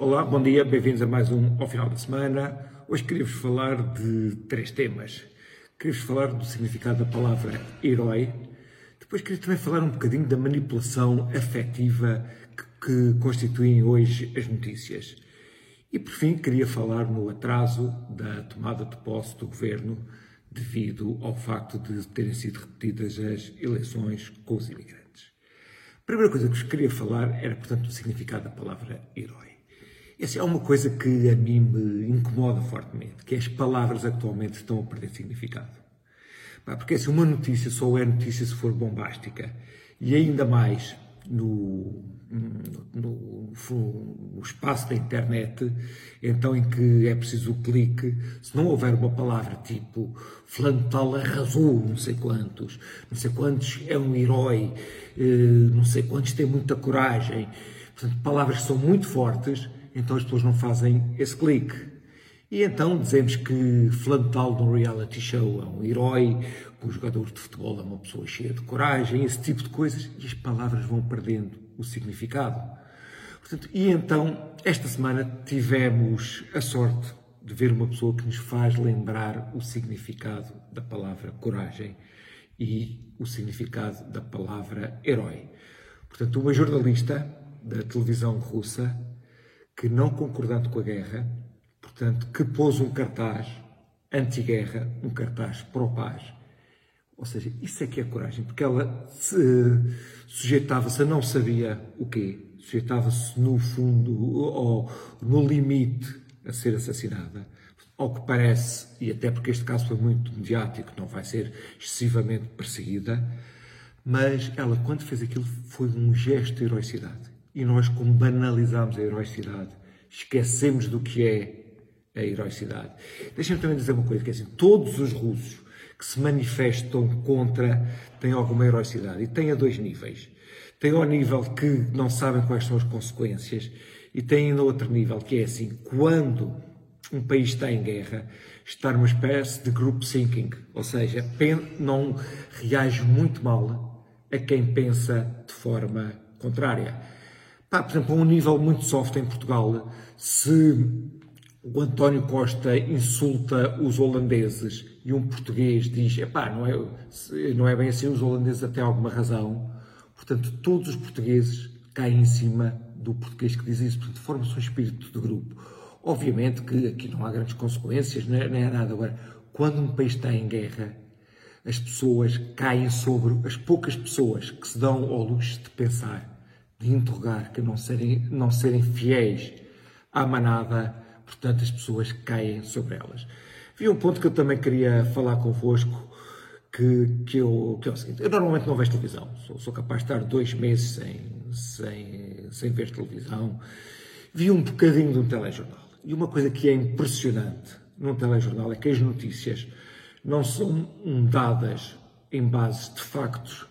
Olá, bom dia, bem-vindos a mais um ao final da semana. Hoje queria-vos falar de três temas. Queria-vos falar do significado da palavra herói. Depois queria também falar um bocadinho da manipulação afetiva que, que constituem hoje as notícias. E por fim, queria falar no atraso da tomada de posse do governo devido ao facto de terem sido repetidas as eleições com os imigrantes. A primeira coisa que vos queria falar era, portanto, o significado da palavra herói. Essa é uma coisa que a mim me incomoda fortemente, que as palavras atualmente estão a perder significado. Porque assim, uma notícia só é notícia se for bombástica. E ainda mais no, no, no, espaço da internet, então em que é preciso o clique, se não houver uma palavra tipo fulano tal arrasou não sei quantos, não sei quantos é um herói, eh, não sei quantos tem muita coragem, portanto, palavras que são muito fortes, então as pessoas não fazem esse clique. E então dizemos que fulano tal no reality show é um herói, que o jogador de futebol é uma pessoa cheia de coragem, esse tipo de coisas, e as palavras vão perdendo o significado. Portanto, e então, esta semana tivemos a sorte de ver uma pessoa que nos faz lembrar o significado da palavra coragem e o significado da palavra herói. Portanto, uma jornalista da televisão russa que, não concordando com a guerra, portanto, que pôs um cartaz anti-guerra, um cartaz pró-paz. Ou seja, isso é que é coragem, porque ela se, sujeitava-se a não sabia o quê, sujeitava-se no fundo, ou no limite, a ser assassinada. Ao que parece, e até porque este caso foi muito mediático, não vai ser excessivamente perseguida, mas ela, quando fez aquilo, foi um gesto de heroicidade. E nós, como banalizamos a heroicidade, esquecemos do que é a heroicidade. Deixem-me também dizer uma coisa, que é assim, todos os russos que se manifestam contra têm alguma heroicidade, e têm a dois níveis. Tem ao nível que não sabem quais são as consequências, e tem ainda outro nível, que é assim, quando um país está em guerra, está numa espécie de group thinking, ou seja, não reage muito mal a quem pensa de forma contrária. Pá, por exemplo, a um nível muito soft em Portugal, se o António Costa insulta os holandeses e um português diz, epá, não é, não é bem assim, os holandeses até alguma razão, portanto, todos os portugueses caem em cima do português que diz isso, portanto, forma-se um espírito de grupo. Obviamente que aqui não há grandes consequências, nem é, é nada. Agora, quando um país está em guerra, as pessoas caem sobre as poucas pessoas que se dão ao luxo de pensar de interrogar, que não serem, não serem fiéis à manada, portanto as pessoas caem sobre elas. Vi um ponto que eu também queria falar convosco, que, que, eu, que é o seguinte, eu normalmente não vejo televisão, sou, sou capaz de estar dois meses sem, sem, sem ver televisão, vi um bocadinho de um telejornal, e uma coisa que é impressionante num telejornal é que as notícias não são dadas em base de factos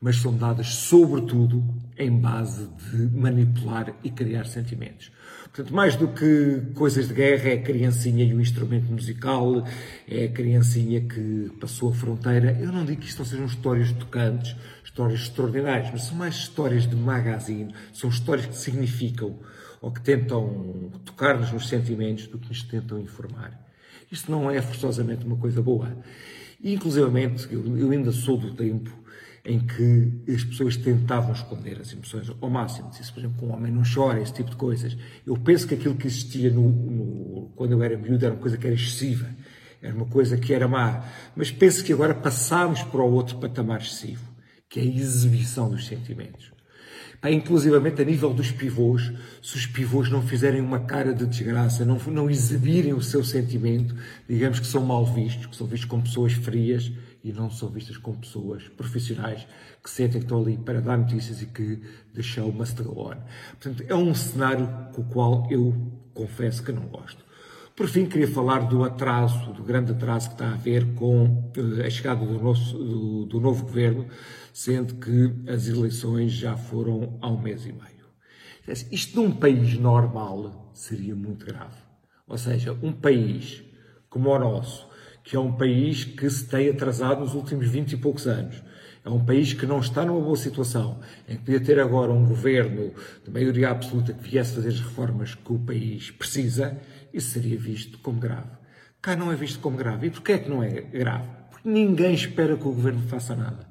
mas são dadas sobretudo em base de manipular e criar sentimentos. Portanto, mais do que coisas de guerra, é a criancinha e o instrumento musical, é a criancinha que passou a fronteira. Eu não digo que isto não sejam histórias tocantes, histórias extraordinárias, mas são mais histórias de magazine, são histórias que significam ou que tentam tocar-nos nos sentimentos do que nos tentam informar. Isto não é forçosamente uma coisa boa. Inclusivamente, eu ainda sou do tempo em que as pessoas tentavam esconder as emoções ao máximo. Se, por exemplo, um homem não chora, esse tipo de coisas. Eu penso que aquilo que existia no, no, quando eu era miúdo era uma coisa que era excessiva, era uma coisa que era má. Mas penso que agora passámos para o outro patamar excessivo, que é a exibição dos sentimentos. Pá, inclusivamente a nível dos pivôs, se os pivôs não fizerem uma cara de desgraça, não, não exibirem o seu sentimento, digamos que são mal vistos, que são vistos como pessoas frias e não são vistas como pessoas profissionais que sentem que estão ali para dar notícias e que the show must go on. Portanto, é um cenário com o qual eu confesso que não gosto. Por fim, queria falar do atraso, do grande atraso que está a haver com eh, a chegada do, nosso, do, do novo governo, sendo que as eleições já foram há um mês e meio. Isto num país normal seria muito grave. Ou seja, um país como o nosso, que é um país que se tem atrasado nos últimos 20 e poucos anos, É um país que não está numa boa situação, em que podia ter agora um governo de maioria absoluta que viesse fazer as reformas que o país precisa, isso seria visto como grave. Cá não é visto como grave. E porquê é que não é grave? Porque ninguém espera que o governo faça nada.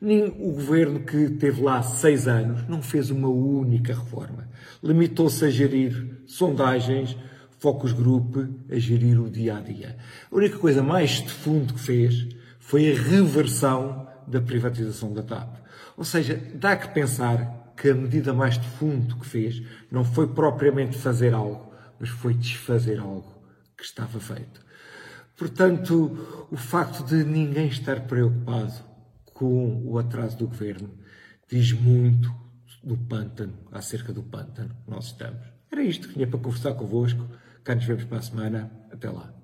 Nem o governo que teve lá seis anos não fez uma única reforma. Limitou-se a gerir sondagens, focus group, a gerir o dia a dia. A única coisa mais de fundo que fez foi a reversão da privatização da TAP. Ou seja, dá que pensar que a medida mais de fundo que fez não foi propriamente fazer algo, mas foi desfazer algo que estava feito. Portanto, o facto de ninguém estar preocupado com o atraso do governo diz muito do pântano, acerca do pântano que nós estamos. Era isto que tinha para conversar convosco. Cá nos vemos para a semana. Até lá.